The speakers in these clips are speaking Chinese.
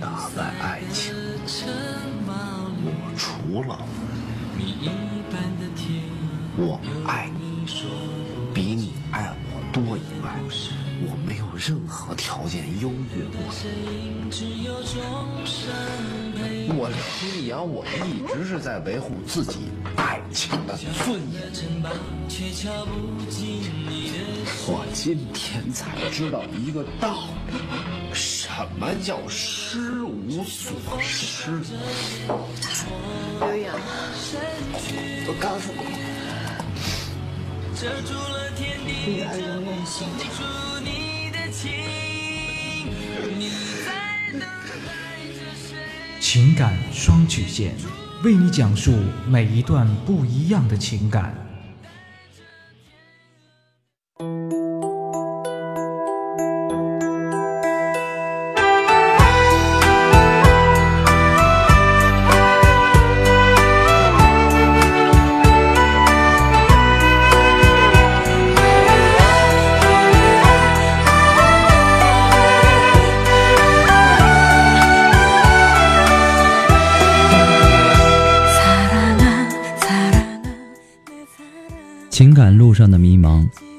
打败爱情，我除了我爱你比你爱我多以外，我没有任何条件优越过你。我刘洋，我一直是在维护自己爱情的尊严。我今天才知道一个道理，什么叫失无所失？刘洋，我告诉你，女儿永远幸福。情感双曲线，为你讲述每一段不一样的情感。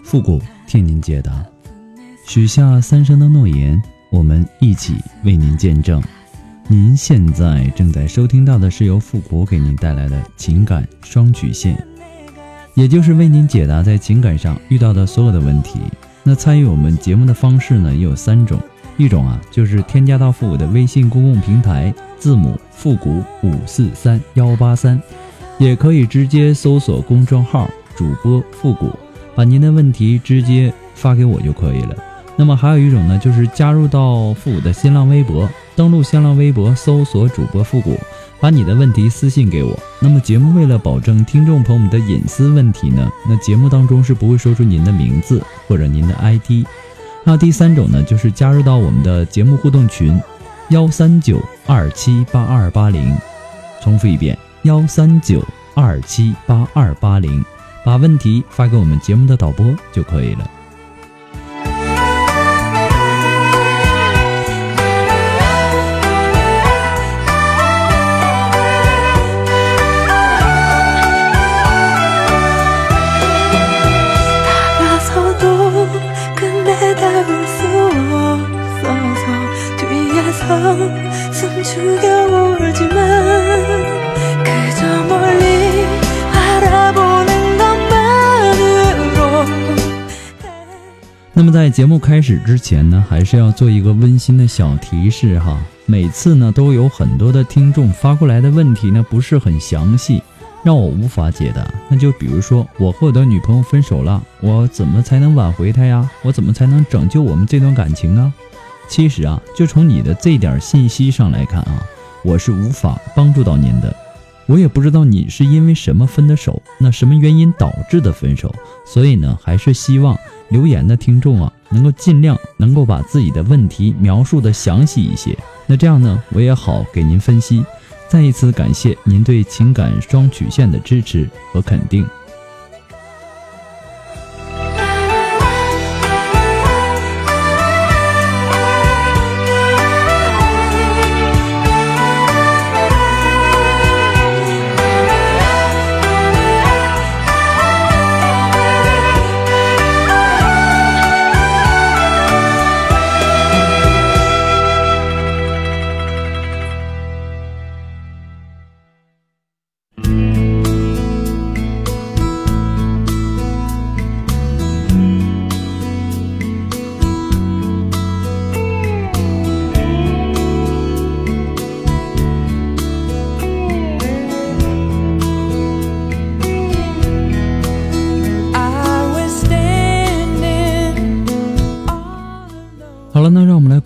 复古替您解答。许下三生的诺言，我们一起为您见证。您现在正在收听到的是由复古给您带来的情感双曲线，也就是为您解答在情感上遇到的所有的问题。那参与我们节目的方式呢，也有三种，一种啊就是添加到复古的微信公共平台，字母复古五四三幺八三，也可以直接搜索公众号。主播复古，把您的问题直接发给我就可以了。那么还有一种呢，就是加入到复古的新浪微博，登录新浪微博搜索主播复古，把你的问题私信给我。那么节目为了保证听众朋友们的隐私问题呢，那节目当中是不会说出您的名字或者您的 ID。那第三种呢，就是加入到我们的节目互动群，幺三九二七八二八零。重复一遍，幺三九二七八二八零。把问题发给我们节目的导播就可以了。在节目开始之前呢，还是要做一个温馨的小提示哈。每次呢都有很多的听众发过来的问题呢不是很详细，让我无法解答。那就比如说我和我的女朋友分手了，我怎么才能挽回她呀？我怎么才能拯救我们这段感情啊？其实啊，就从你的这点信息上来看啊，我是无法帮助到您的。我也不知道你是因为什么分的手，那什么原因导致的分手？所以呢，还是希望留言的听众啊，能够尽量能够把自己的问题描述的详细一些。那这样呢，我也好给您分析。再一次感谢您对情感双曲线的支持和肯定。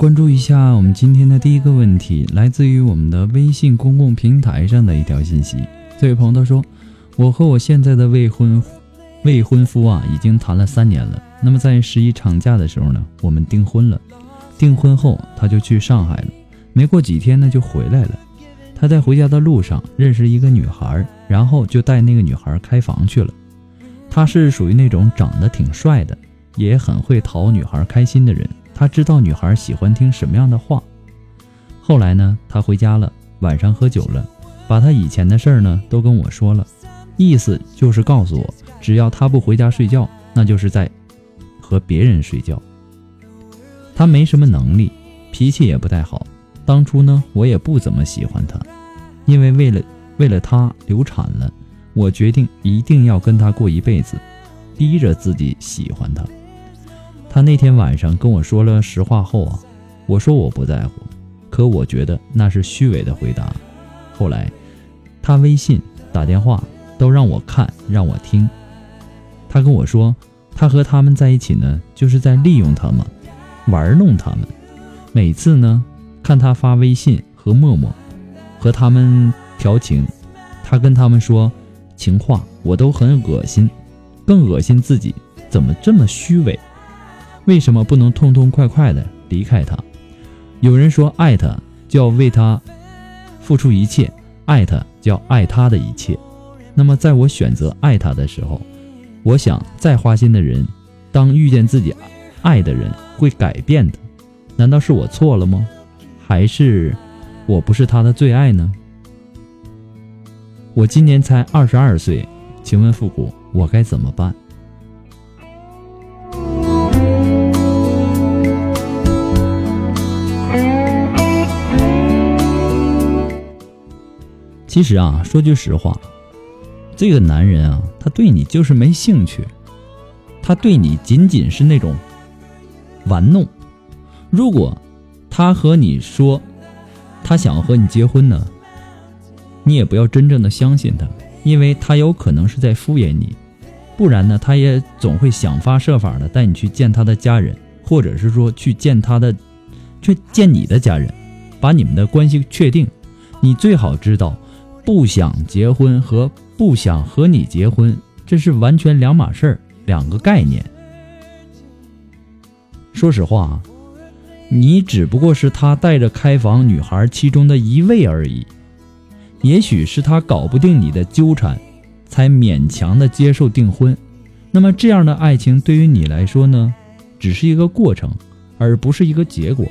关注一下我们今天的第一个问题，来自于我们的微信公共平台上的一条信息。这位朋友他说：“我和我现在的未婚未婚夫啊，已经谈了三年了。那么在十一长假的时候呢，我们订婚了。订婚后他就去上海了，没过几天呢就回来了。他在回家的路上认识一个女孩，然后就带那个女孩开房去了。他是属于那种长得挺帅的，也很会讨女孩开心的人。他知道女孩喜欢听什么样的话。后来呢，他回家了，晚上喝酒了，把他以前的事儿呢都跟我说了，意思就是告诉我，只要他不回家睡觉，那就是在和别人睡觉。他没什么能力，脾气也不太好。当初呢，我也不怎么喜欢他，因为为了为了他流产了，我决定一定要跟他过一辈子，逼着自己喜欢他。他那天晚上跟我说了实话后啊，我说我不在乎，可我觉得那是虚伪的回答。后来，他微信、打电话都让我看，让我听。他跟我说，他和他们在一起呢，就是在利用他们，玩弄他们。每次呢，看他发微信和陌陌，和他们调情，他跟他们说情话，我都很恶心，更恶心自己怎么这么虚伪。为什么不能痛痛快快的离开他？有人说，爱他就要为他付出一切，爱他就要爱他的一切。那么，在我选择爱他的时候，我想，再花心的人，当遇见自己爱的人，会改变的。难道是我错了吗？还是我不是他的最爱呢？我今年才二十二岁，请问复古，我该怎么办？其实啊，说句实话，这个男人啊，他对你就是没兴趣，他对你仅仅是那种玩弄。如果他和你说他想要和你结婚呢，你也不要真正的相信他，因为他有可能是在敷衍你。不然呢，他也总会想方设法的带你去见他的家人，或者是说去见他的，去见你的家人，把你们的关系确定。你最好知道。不想结婚和不想和你结婚，这是完全两码事儿，两个概念。说实话啊，你只不过是他带着开房女孩其中的一位而已。也许是他搞不定你的纠缠，才勉强的接受订婚。那么这样的爱情对于你来说呢，只是一个过程，而不是一个结果。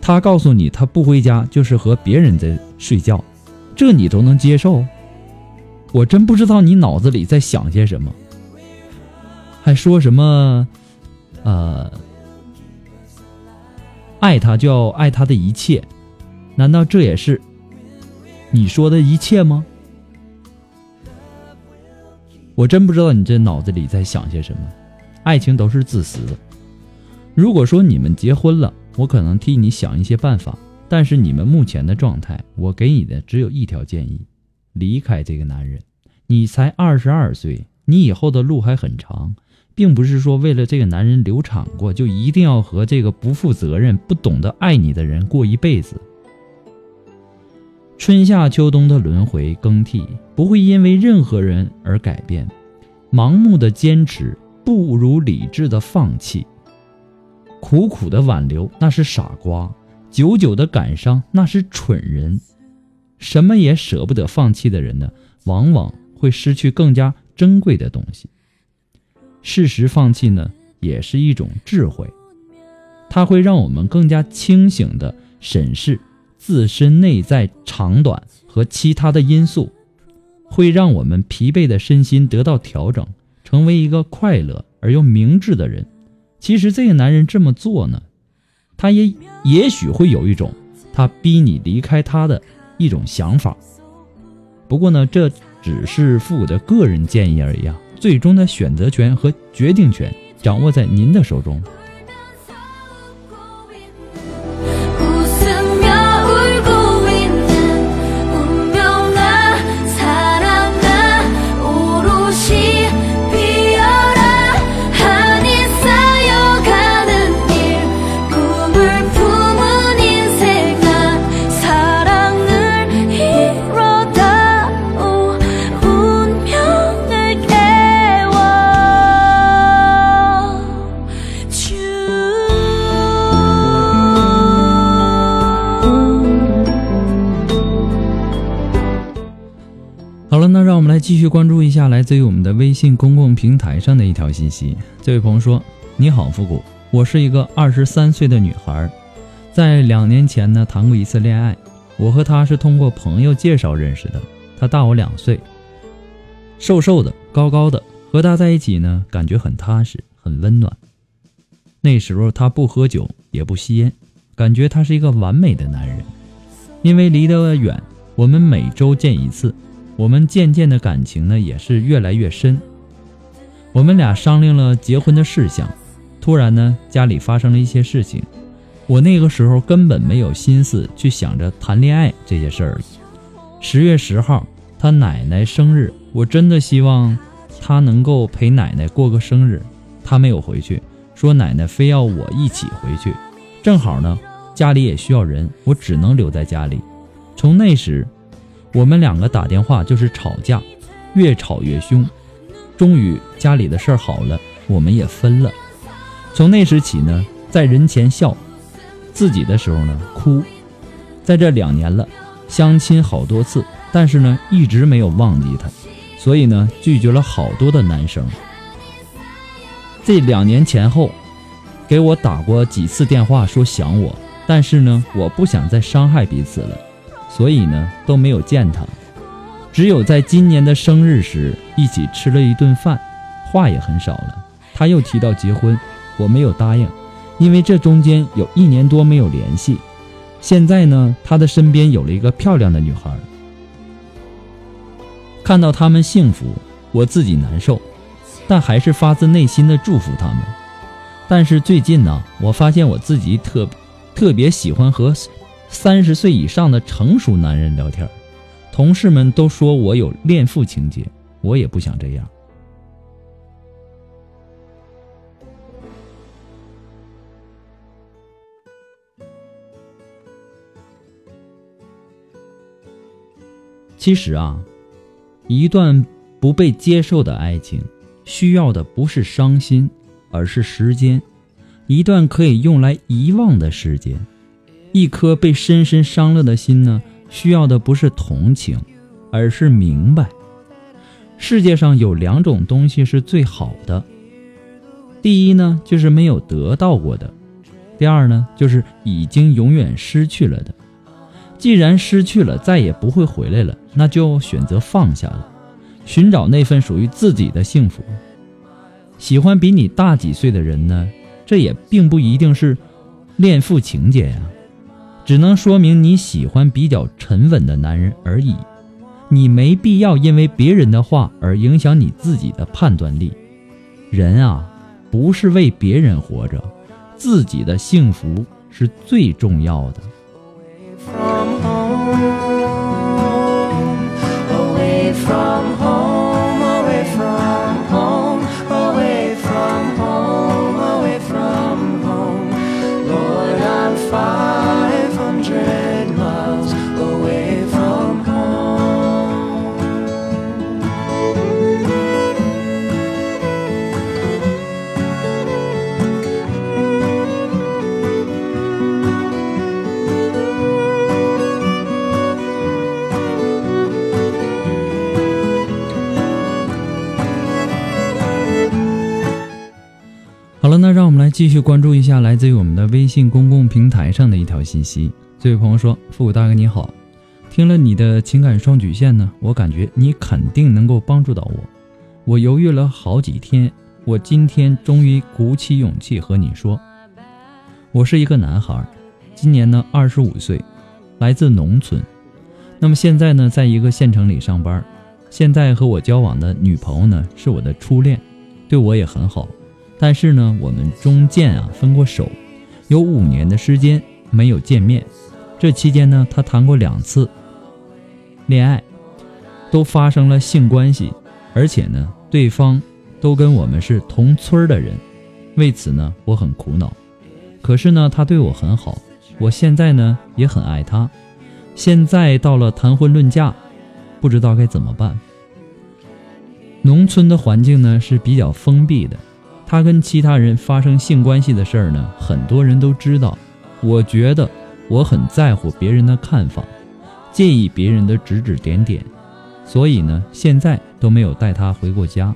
他告诉你他不回家就是和别人在睡觉。这你都能接受？我真不知道你脑子里在想些什么，还说什么，呃，爱他就要爱他的一切，难道这也是你说的一切吗？我真不知道你这脑子里在想些什么。爱情都是自私的。如果说你们结婚了，我可能替你想一些办法。但是你们目前的状态，我给你的只有一条建议：离开这个男人。你才二十二岁，你以后的路还很长，并不是说为了这个男人流产过，就一定要和这个不负责任、不懂得爱你的人过一辈子。春夏秋冬的轮回更替，不会因为任何人而改变。盲目的坚持，不如理智的放弃。苦苦的挽留，那是傻瓜。久久的感伤，那是蠢人；什么也舍不得放弃的人呢，往往会失去更加珍贵的东西。适时放弃呢，也是一种智慧，它会让我们更加清醒的审视自身内在长短和其他的因素，会让我们疲惫的身心得到调整，成为一个快乐而又明智的人。其实这个男人这么做呢。他也也许会有一种他逼你离开他的一种想法，不过呢，这只是父母的个人建议而已啊，最终的选择权和决定权掌握在您的手中。微信公共平台上的一条信息。这位朋友说：“你好，复古，我是一个二十三岁的女孩，在两年前呢谈过一次恋爱。我和她是通过朋友介绍认识的，她大我两岁，瘦瘦的，高高的，和她在一起呢感觉很踏实，很温暖。那时候她不喝酒，也不吸烟，感觉他是一个完美的男人。因为离得远，我们每周见一次。”我们渐渐的感情呢也是越来越深。我们俩商量了结婚的事项，突然呢家里发生了一些事情，我那个时候根本没有心思去想着谈恋爱这些事儿了。十月十号，他奶奶生日，我真的希望他能够陪奶奶过个生日。他没有回去，说奶奶非要我一起回去。正好呢家里也需要人，我只能留在家里。从那时。我们两个打电话就是吵架，越吵越凶。终于家里的事儿好了，我们也分了。从那时起呢，在人前笑，自己的时候呢哭。在这两年了，相亲好多次，但是呢一直没有忘记他，所以呢拒绝了好多的男生。这两年前后，给我打过几次电话说想我，但是呢我不想再伤害彼此了。所以呢都没有见他，只有在今年的生日时一起吃了一顿饭，话也很少了。他又提到结婚，我没有答应，因为这中间有一年多没有联系。现在呢，他的身边有了一个漂亮的女孩，看到他们幸福，我自己难受，但还是发自内心的祝福他们。但是最近呢，我发现我自己特特别喜欢和。三十岁以上的成熟男人聊天，同事们都说我有恋父情节，我也不想这样。其实啊，一段不被接受的爱情，需要的不是伤心，而是时间，一段可以用来遗忘的时间。一颗被深深伤了的心呢，需要的不是同情，而是明白。世界上有两种东西是最好的，第一呢就是没有得到过的，第二呢就是已经永远失去了的。既然失去了，再也不会回来了，那就选择放下了，寻找那份属于自己的幸福。喜欢比你大几岁的人呢，这也并不一定是恋父情节呀。只能说明你喜欢比较沉稳的男人而已，你没必要因为别人的话而影响你自己的判断力。人啊，不是为别人活着，自己的幸福是最重要的。继续关注一下来自于我们的微信公共平台上的一条信息。这位朋友说：“富大哥你好，听了你的情感双曲线呢，我感觉你肯定能够帮助到我。我犹豫了好几天，我今天终于鼓起勇气和你说，我是一个男孩，今年呢二十五岁，来自农村，那么现在呢在一个县城里上班。现在和我交往的女朋友呢是我的初恋，对我也很好。”但是呢，我们中间啊分过手，有五年的时间没有见面。这期间呢，他谈过两次恋爱，都发生了性关系，而且呢，对方都跟我们是同村的人。为此呢，我很苦恼。可是呢，他对我很好，我现在呢也很爱他。现在到了谈婚论嫁，不知道该怎么办。农村的环境呢是比较封闭的。他跟其他人发生性关系的事儿呢，很多人都知道。我觉得我很在乎别人的看法，介意别人的指指点点，所以呢，现在都没有带他回过家。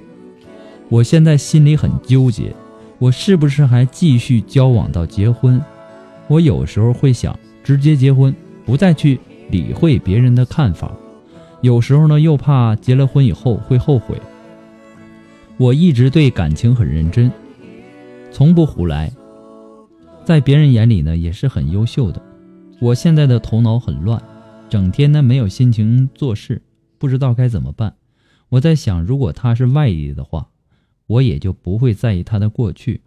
我现在心里很纠结，我是不是还继续交往到结婚？我有时候会想直接结婚，不再去理会别人的看法；有时候呢，又怕结了婚以后会后悔。我一直对感情很认真，从不胡来，在别人眼里呢也是很优秀的。我现在的头脑很乱，整天呢没有心情做事，不知道该怎么办。我在想，如果他是外地的话，我也就不会在意他的过去。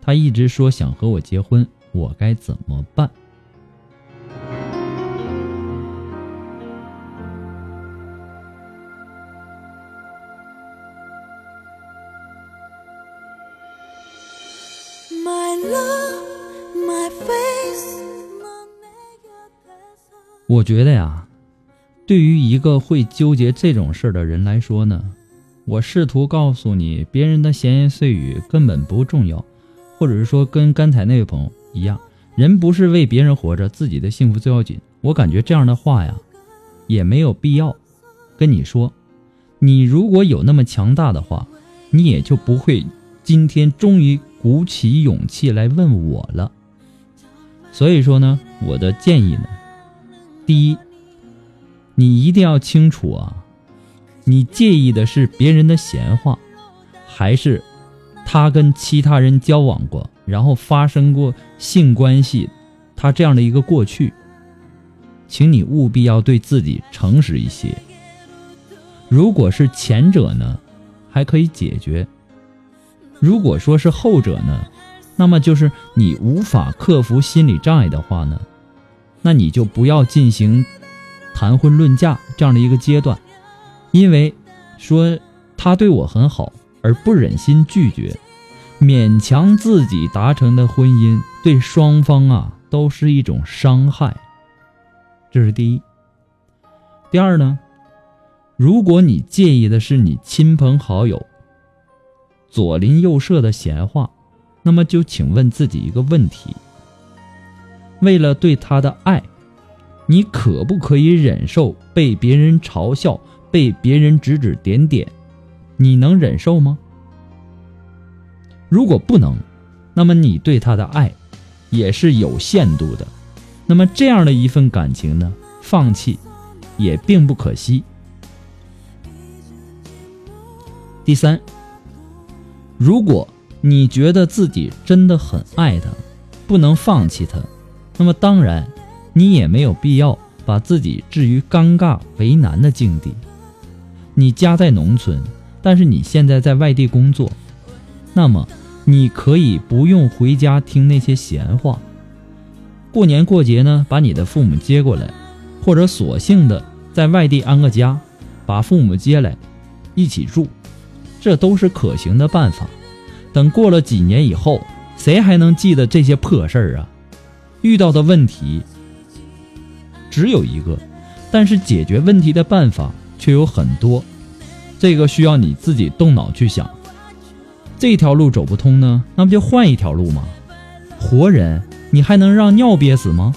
他一直说想和我结婚，我该怎么办？我觉得呀，对于一个会纠结这种事儿的人来说呢，我试图告诉你，别人的闲言碎语根本不重要，或者是说跟刚才那位朋友一样，人不是为别人活着，自己的幸福最要紧。我感觉这样的话呀，也没有必要跟你说。你如果有那么强大的话，你也就不会今天终于鼓起勇气来问我了。所以说呢，我的建议呢。第一，你一定要清楚啊，你介意的是别人的闲话，还是他跟其他人交往过，然后发生过性关系，他这样的一个过去，请你务必要对自己诚实一些。如果是前者呢，还可以解决；如果说是后者呢，那么就是你无法克服心理障碍的话呢。那你就不要进行谈婚论嫁这样的一个阶段，因为说他对我很好而不忍心拒绝，勉强自己达成的婚姻对双方啊都是一种伤害。这是第一。第二呢，如果你介意的是你亲朋好友左邻右舍的闲话，那么就请问自己一个问题。为了对他的爱，你可不可以忍受被别人嘲笑、被别人指指点点？你能忍受吗？如果不能，那么你对他的爱也是有限度的。那么这样的一份感情呢，放弃也并不可惜。第三，如果你觉得自己真的很爱他，不能放弃他。那么当然，你也没有必要把自己置于尴尬为难的境地。你家在农村，但是你现在在外地工作，那么你可以不用回家听那些闲话。过年过节呢，把你的父母接过来，或者索性的在外地安个家，把父母接来一起住，这都是可行的办法。等过了几年以后，谁还能记得这些破事儿啊？遇到的问题只有一个，但是解决问题的办法却有很多，这个需要你自己动脑去想。这条路走不通呢，那不就换一条路吗？活人，你还能让尿憋死吗？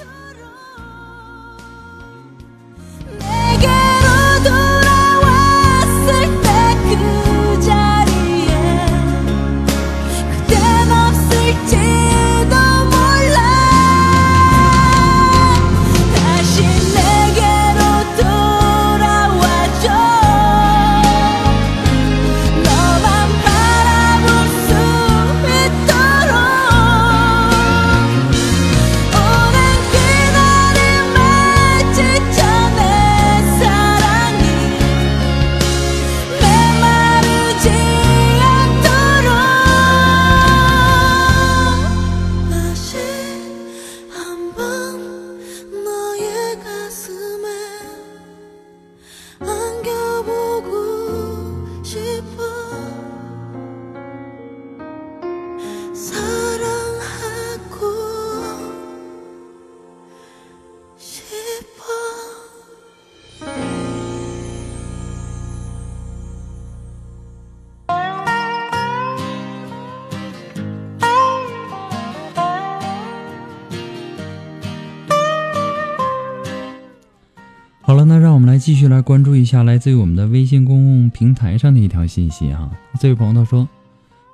继续来关注一下来自于我们的微信公共平台上的一条信息哈。这位朋友他说：“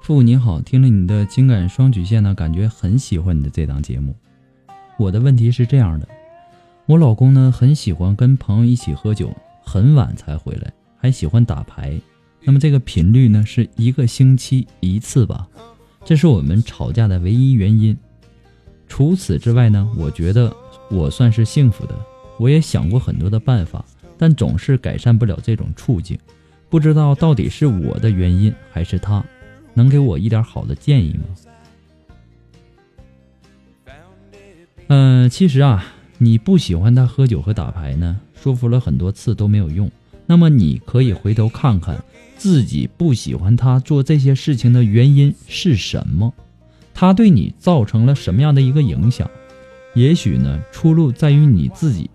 父你好，听了你的情感双曲线呢，感觉很喜欢你的这档节目。我的问题是这样的，我老公呢很喜欢跟朋友一起喝酒，很晚才回来，还喜欢打牌。那么这个频率呢是一个星期一次吧，这是我们吵架的唯一原因。除此之外呢，我觉得我算是幸福的。”我也想过很多的办法，但总是改善不了这种处境。不知道到底是我的原因还是他，能给我一点好的建议吗？嗯，其实啊，你不喜欢他喝酒和打牌呢，说服了很多次都没有用。那么你可以回头看看自己不喜欢他做这些事情的原因是什么，他对你造成了什么样的一个影响？也许呢，出路在于你自己。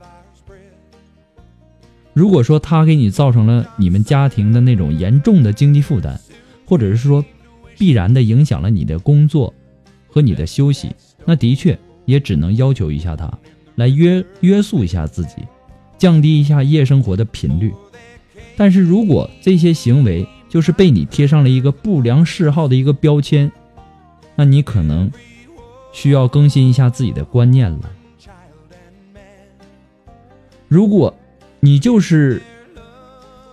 如果说他给你造成了你们家庭的那种严重的经济负担，或者是说必然的影响了你的工作和你的休息，那的确也只能要求一下他来约约束一下自己，降低一下夜生活的频率。但是如果这些行为就是被你贴上了一个不良嗜好的一个标签，那你可能。需要更新一下自己的观念了。如果你就是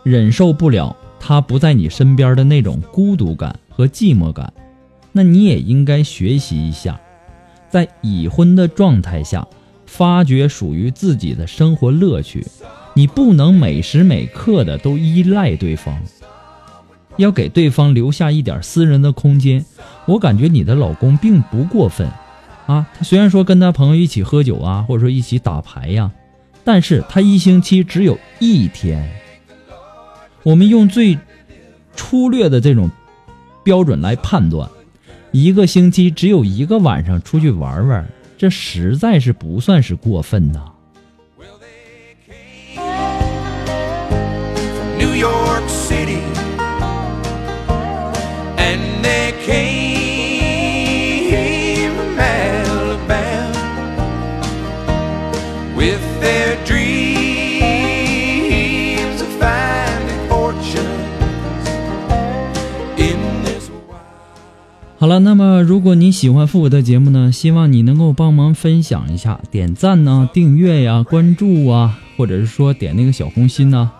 忍受不了他不在你身边的那种孤独感和寂寞感，那你也应该学习一下，在已婚的状态下发掘属于自己的生活乐趣。你不能每时每刻的都依赖对方，要给对方留下一点私人的空间。我感觉你的老公并不过分。啊，他虽然说跟他朋友一起喝酒啊，或者说一起打牌呀，但是他一星期只有一天。我们用最粗略的这种标准来判断，一个星期只有一个晚上出去玩玩，这实在是不算是过分呐。好了，那么如果你喜欢复古的节目呢，希望你能够帮忙分享一下，点赞呢、订阅呀、关注啊，或者是说点那个小红心呢。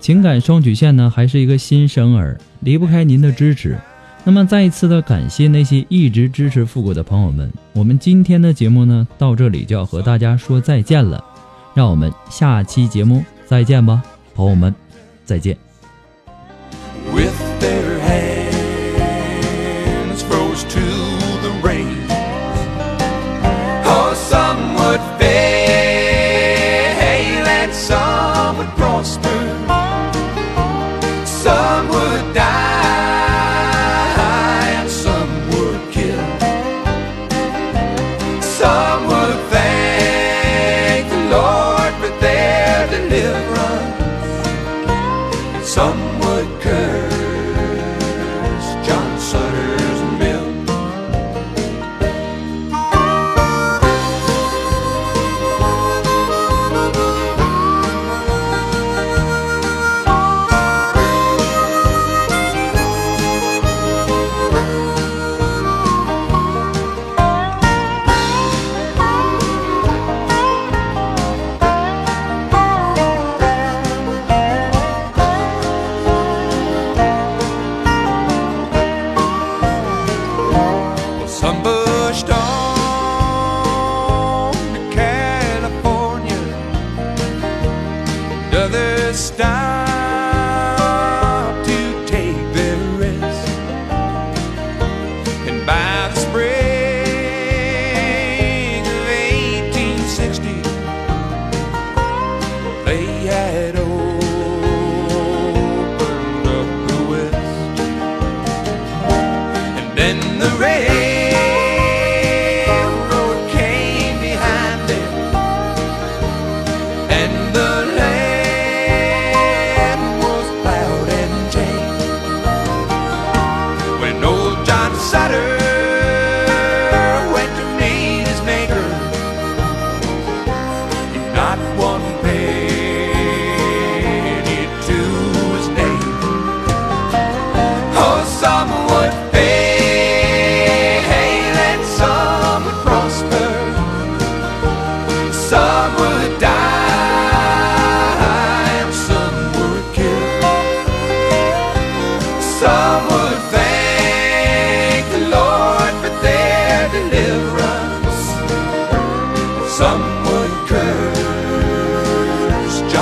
情感双曲线呢还是一个新生儿，离不开您的支持。那么再一次的感谢那些一直支持复古的朋友们。我们今天的节目呢到这里就要和大家说再见了，让我们下期节目再见吧，朋友们，再见。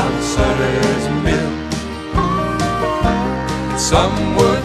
John Sutter's mill. Some would.